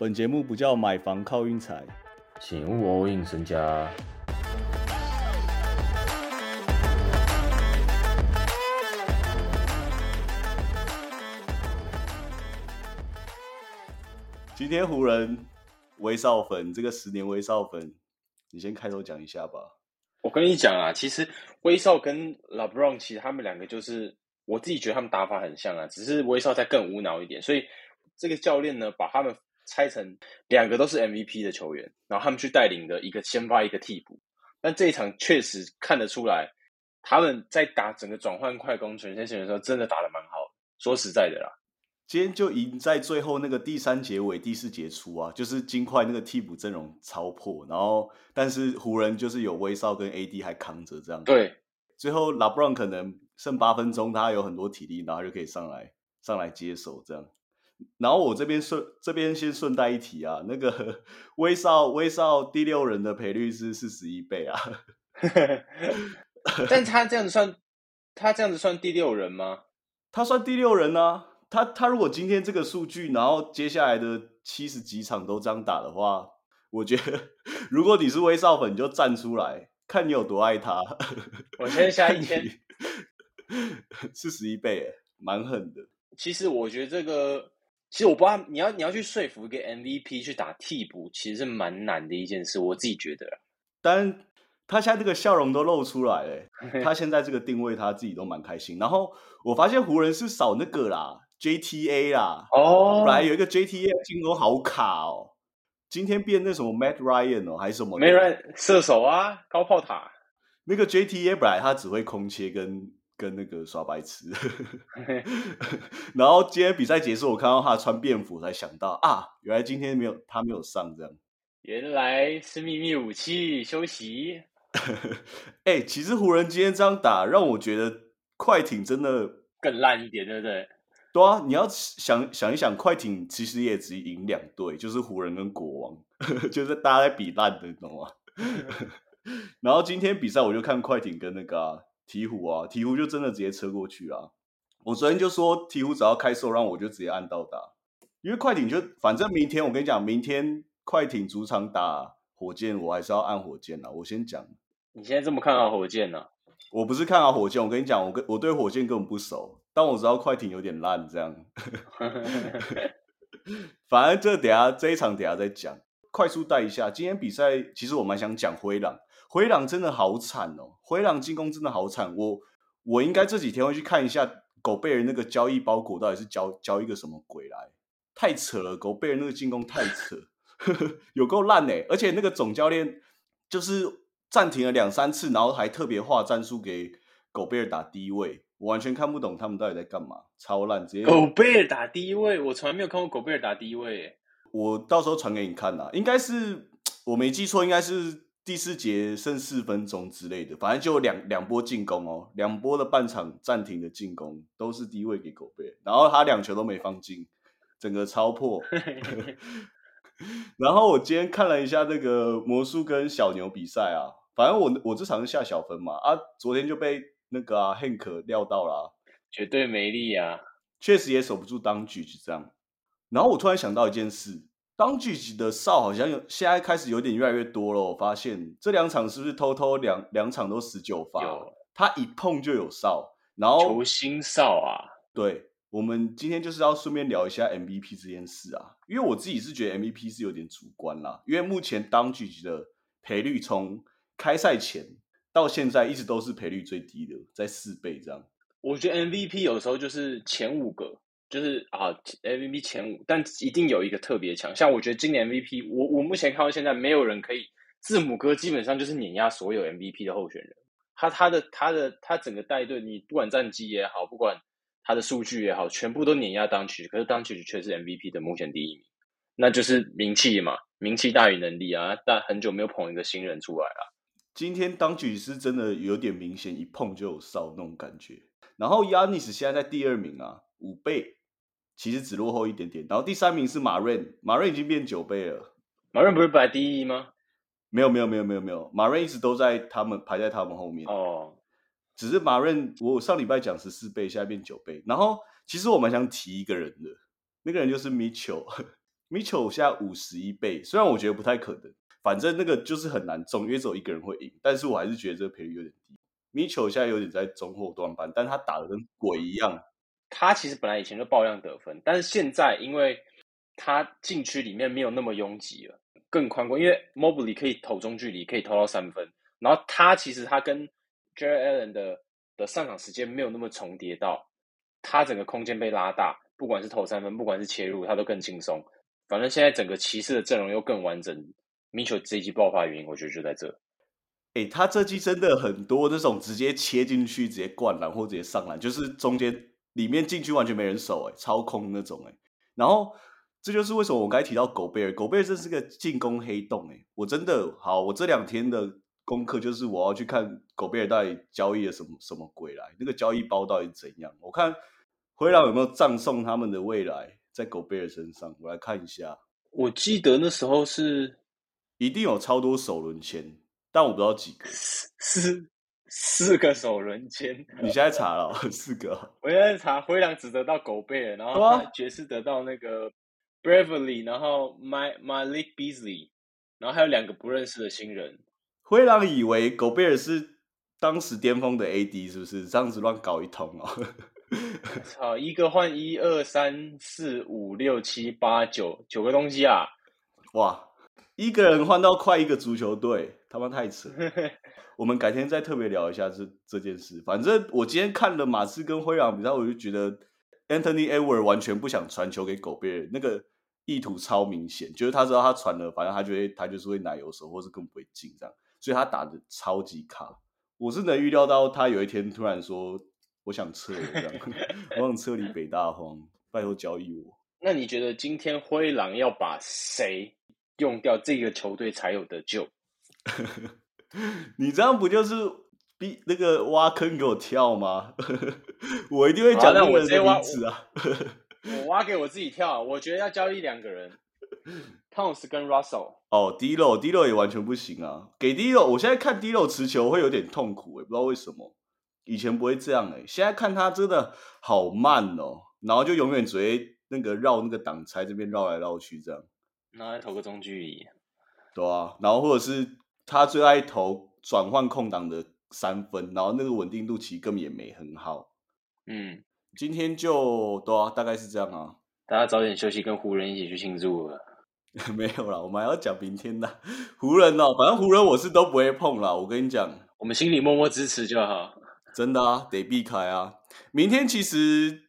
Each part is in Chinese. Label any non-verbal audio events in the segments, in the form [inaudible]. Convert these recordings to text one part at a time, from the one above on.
本节目不叫买房靠运财，请勿 all in 身家。今天湖人威少粉这个十年威少粉，你先开头讲一下吧。我跟你讲啊，其实威少跟 LeBron 其实他们两个就是我自己觉得他们打法很像啊，只是威少在更无脑一点。所以这个教练呢，把他们拆成两个都是 MVP 的球员，然后他们去带领的一个先发一个替补。但这一场确实看得出来，他们在打整个转换快攻全线性的时候，真的打得蛮好。说实在的啦，今天就赢在最后那个第三节尾、第四节初啊，就是金块那个替补阵容超破，然后但是湖人就是有威少跟 AD 还扛着这样。对，最后 LeBron 可能剩八分钟，他有很多体力，然后就可以上来上来接手这样。然后我这边顺这边先顺带一提啊，那个 [laughs] 威少威少第六人的赔率是四十一倍啊，但 [laughs] 他这样子算，他这样子算第六人吗？他算第六人啊。他他如果今天这个数据，然后接下来的七十几场都这样打的话，我觉得如果你是威少粉，你就站出来，看你有多爱他。我先下一千，[laughs] 四十一倍，蛮狠的。其实我觉得这个，其实我不知道你要你要去说服一个 MVP 去打替补，其实是蛮难的一件事。我自己觉得，但他现在这个笑容都露出来了，[laughs] 他现在这个定位他自己都蛮开心。然后我发现湖人是少那个啦，JTA 啦，哦本来有一个 JTA 进攻好卡哦，今天变那什么 Matt Ryan 哦，还是什么？没人射手啊，高炮塔。那个 JTA 本来他只会空切跟跟那个耍白痴 [laughs] [laughs] 然后今天比赛结束，我看到他穿便服才想到啊，原来今天没有他没有上这样。原来是秘密武器，休息。[laughs] 哎、其实湖人今天这样打，让我觉得快艇真的更烂一点，对不对？对啊，你要想想一想，快艇其实也只赢两队，就是湖人跟国王，就是大家在比烂的，你懂吗？然后今天比赛我就看快艇跟那个、啊、鹈鹕啊，鹈鹕就真的直接车过去啊。我昨天就说鹈鹕只要开受让，我就直接按到打，因为快艇就反正明天我跟你讲，明天快艇主场打火箭，我还是要按火箭啊。我先讲，你现在这么看好火箭呢、我不是看好火箭，我跟你讲，我跟我对火箭根本不熟，但我知道快艇有点烂，这样。[laughs] 反正这等下这一场等下再讲，快速带一下。今天比赛其实我蛮想讲灰狼，灰狼真的好惨哦，回廊进攻真的好惨。我我应该这几天会去看一下狗贝尔那个交易包裹到底是交交一个什么鬼来，太扯了，狗贝尔那个进攻太扯，有够烂哎！而且那个总教练就是暂停了两三次，然后还特别画战术给狗贝尔打低位，我完全看不懂他们到底在干嘛，超烂，直接狗贝尔打第一位，我从来没有看过狗贝尔打第一位。我到时候传给你看啦，应该是我没记错，应该是第四节剩四分钟之类的，反正就有两两波进攻哦，两波的半场暂停的进攻都是低位给狗贝，然后他两球都没放进，整个超破。[laughs] 然后我今天看了一下那个魔术跟小牛比赛啊，反正我我这场是下小分嘛，啊，昨天就被那个啊 Hank 料到啦、绝对没力啊！确实也守不住当局就这样。然后我突然想到一件事，当局的哨好像有现在开始有点越来越多了。我发现这两场是不是偷偷两两场都十九发有？他一碰就有哨。然后球星哨啊，对，我们今天就是要顺便聊一下 MVP 这件事啊，因为我自己是觉得 MVP 是有点主观啦，因为目前当局的赔率从开赛前到现在一直都是赔率最低的，在四倍这样。我觉得 MVP 有时候就是前五个，就是啊 MVP 前五，但一定有一个特别强。像我觉得今年 MVP，我我目前看到现在没有人可以，字母哥基本上就是碾压所有 MVP 的候选人。他他的他的他整个带队，你不管战绩也好，不管他的数据也好，全部都碾压当曲。可是当曲却是 MVP 的目前第一名，那就是名气嘛，名气大于能力啊。但很久没有捧一个新人出来了。今天当局是真的有点明显，一碰就有哨那种感觉。然后 Yanis 现在在第二名啊，五倍，其实只落后一点点。然后第三名是马润，马润已经变九倍了。马润不是排第一吗？没有没有没有没有没有，马润一直都在他们排在他们后面。哦，只是马润，我上礼拜讲十四倍，现在变九倍。然后其实我蛮想提一个人的，那个人就是 Mitchell。[laughs] Mitchell 现在五十一倍，虽然我觉得不太可能，反正那个就是很难中，因为只有一个人会赢。但是我还是觉得这个赔率有点低。Mitchell 现在有点在中后段班，但他打的跟鬼一样。他其实本来以前就爆量得分，但是现在因为他禁区里面没有那么拥挤了，更宽阔。因为 Mobley 可以投中距离，可以投到三分，然后他其实他跟 Jared Allen 的的上场时间没有那么重叠到，他整个空间被拉大，不管是投三分，不管是切入，他都更轻松。反正现在整个骑士的阵容又更完整，Mitchell 这一季爆发原因，我觉得就在这。哎，他这季真的很多那种直接切进去、直接灌篮或直接上篮，就是中间里面禁区完全没人守，哎，超空那种，哎。然后这就是为什么我刚才提到狗贝尔，狗贝尔这是个进攻黑洞，哎，我真的好，我这两天的功课就是我要去看狗贝尔到底交易了什么什么鬼来，那个交易包到底怎样？我看灰狼有没有葬送他们的未来在狗贝尔身上，我来看一下。我记得那时候是一定有超多首轮签。但我不知道几个，四四个手轮签。[laughs] 你现在查了四个？我现在查灰狼只得到狗贝尔，然后爵士得到那个 Bravely，然后 My Malik Beasley，然后还有两个不认识的新人。灰狼以为狗贝尔是当时巅峰的 AD，是不是这样子乱搞一通哦？操，一个换一二三四五六七八九九个东西啊！哇！一个人换到快一个足球队，他妈太扯！[laughs] 我们改天再特别聊一下这这件事。反正我今天看了马刺跟灰狼比赛，我就觉得 Anthony Edwards 完全不想传球给狗贝尔，那个意图超明显，就是他知道他传了，反正他觉得他就是会奶油手，或是更不会进这样，所以他打的超级卡。我是能预料到他有一天突然说我想撤这样，[laughs] 我想撤离北大荒，拜托交易我。那你觉得今天灰狼要把谁？用掉这个球队才有得救，[laughs] [laughs] 你这样不就是逼那个挖坑给我跳吗？[laughs] 我一定会讲那个人的名字啊！我挖给我自己跳，我觉得要交易两个人，[laughs] Towns 跟 Russell。哦，Dilo，Dilo 也完全不行啊！给 Dilo，我现在看 Dilo 持球会有点痛苦，也不知道为什么，以前不会这样哎，现在看他真的好慢哦，然后就永远只会那个绕那个挡拆这边绕来绕去这样。拿来投个中距离，对啊，然后或者是他最爱投转换空档的三分，然后那个稳定度其实根本也没很好。嗯，今天就对啊，大概是这样啊。大家早点休息，跟湖人一起去庆祝了。[laughs] 没有啦，我们还要讲明天的 [laughs] 湖人哦。反正湖人我是都不会碰啦，我跟你讲，我们心里默默支持就好。真的啊，得避开啊。明天其实。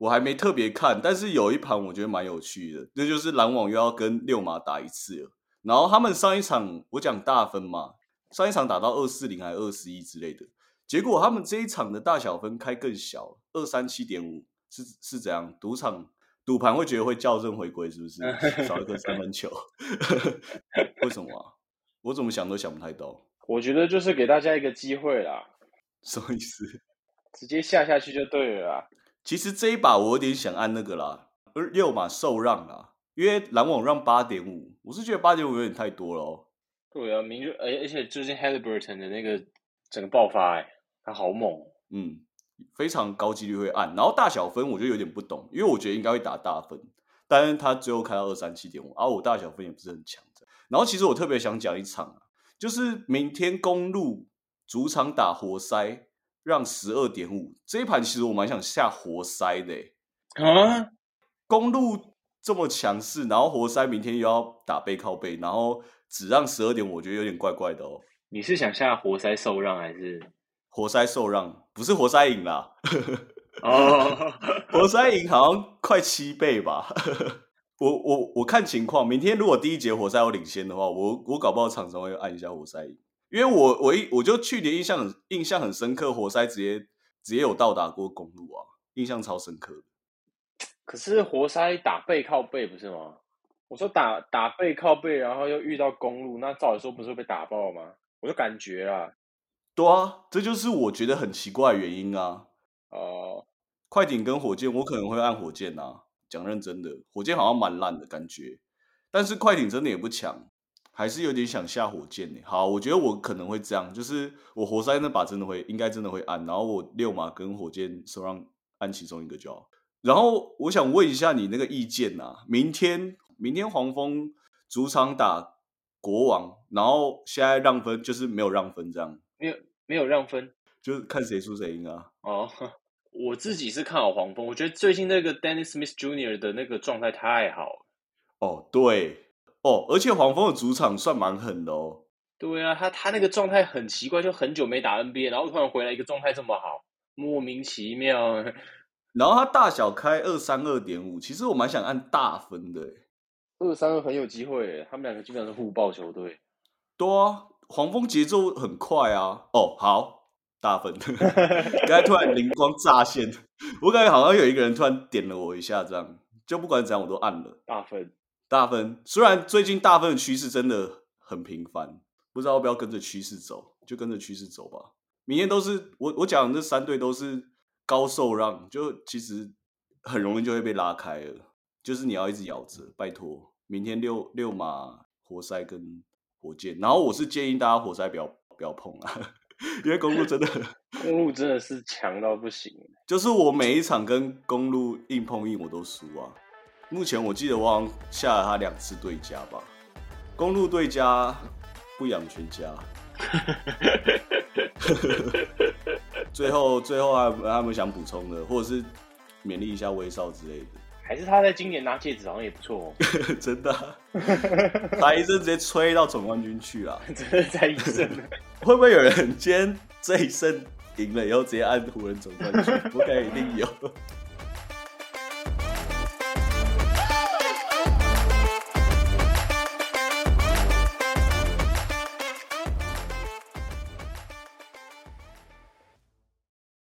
我还没特别看，但是有一盘我觉得蛮有趣的，那就是篮网又要跟六马打一次了。然后他们上一场我讲大分嘛，上一场打到二四零还是二十一之类的，结果他们这一场的大小分开更小，二三七点五，是是怎样？赌场赌盘会觉得会校正回归，是不是？[laughs] 少一个三分球？[laughs] 为什么啊？我怎么想都想不太到。我觉得就是给大家一个机会啦。什么意思？直接下下去就对了。其实这一把我有点想按那个啦，六码受让啦，因为篮网让八点五，我是觉得八点五有点太多了哦。对啊，明就而而且最近 Halliburton 的那个整个爆发，哎，他好猛，嗯，非常高几率会按。然后大小分我就有点不懂，因为我觉得应该会打大分，但是他最后开到二三七点五，而我大小分也不是很强的。然后其实我特别想讲一场啊，就是明天公路主场打活塞。让十二点五这一盘，其实我蛮想下活塞的。啊，公路这么强势，然后活塞明天又要打背靠背，然后只让十二点，我觉得有点怪怪的哦。你是想下活塞受让还是活塞受让？不是活塞赢啦。哦，[laughs] 活塞赢好像快七倍吧。[laughs] 我我我看情况，明天如果第一节活塞有领先的话，我我搞不好场上会按一下活塞赢。因为我我一我就去年印象很印象很深刻，活塞直接直接有到达过公路啊，印象超深刻。可是活塞打背靠背不是吗？我说打打背靠背，然后又遇到公路，那照理说不是会被打爆吗？我就感觉啊，对啊，这就是我觉得很奇怪的原因啊。哦，快艇跟火箭，我可能会按火箭啊。讲认真的，火箭好像蛮烂的感觉，但是快艇真的也不强。还是有点想下火箭呢。好，我觉得我可能会这样，就是我活塞那把真的会，应该真的会按，然后我六马跟火箭手上按其中一个就好。然后我想问一下你那个意见啊，明天明天黄蜂主场打国王，然后现在让分就是没有让分，这样没有没有让分就是看谁输谁赢啊。哦。[laughs] 我自己是看好黄蜂，我觉得最近那个 Dennis Smith Jr. 的那个状态太好了。哦，对，哦，而且黄蜂的主场算蛮狠的哦。对啊，他他那个状态很奇怪，就很久没打 NBA，然后突然回来一个状态这么好，莫名其妙。然后他大小开二三二点五，其实我蛮想按大分的欸。二三二很有机会，他们两个基本上是互爆球队。对啊，黄蜂节奏很快啊。哦，好，大分。[laughs] 刚才突然灵光乍现，我感觉好像有一个人突然点了我一下，这样就不管怎样我都按了大分。大分。虽然最近大分的趋势真的很频繁，不知道要不要跟着趋势走，就跟着趋势走吧。明天都是我我讲的这三队都是高受让，就其实很容易就会被拉开了。就是你要一直咬着，拜托，明天六六马活塞跟火箭，然后我是建议大家活塞不要不要碰啊，[laughs] 因为公路真的 [laughs] 公路真的是强到不行。就是我每一场跟公路硬碰硬我都输啊。目前我记得我好像下了他两次对家吧，公路对家不养全家。[laughs] 最后最后还有他们想补充的，或者是勉励一下威少之类的。还是他在今年拿戒指好像也不错哦，[laughs] 真的啊、他一阵直接吹到总冠军去了。[laughs] 真的在一胜。会不会有人今天这一胜赢了以后直接按湖人总冠军？我感觉一定有。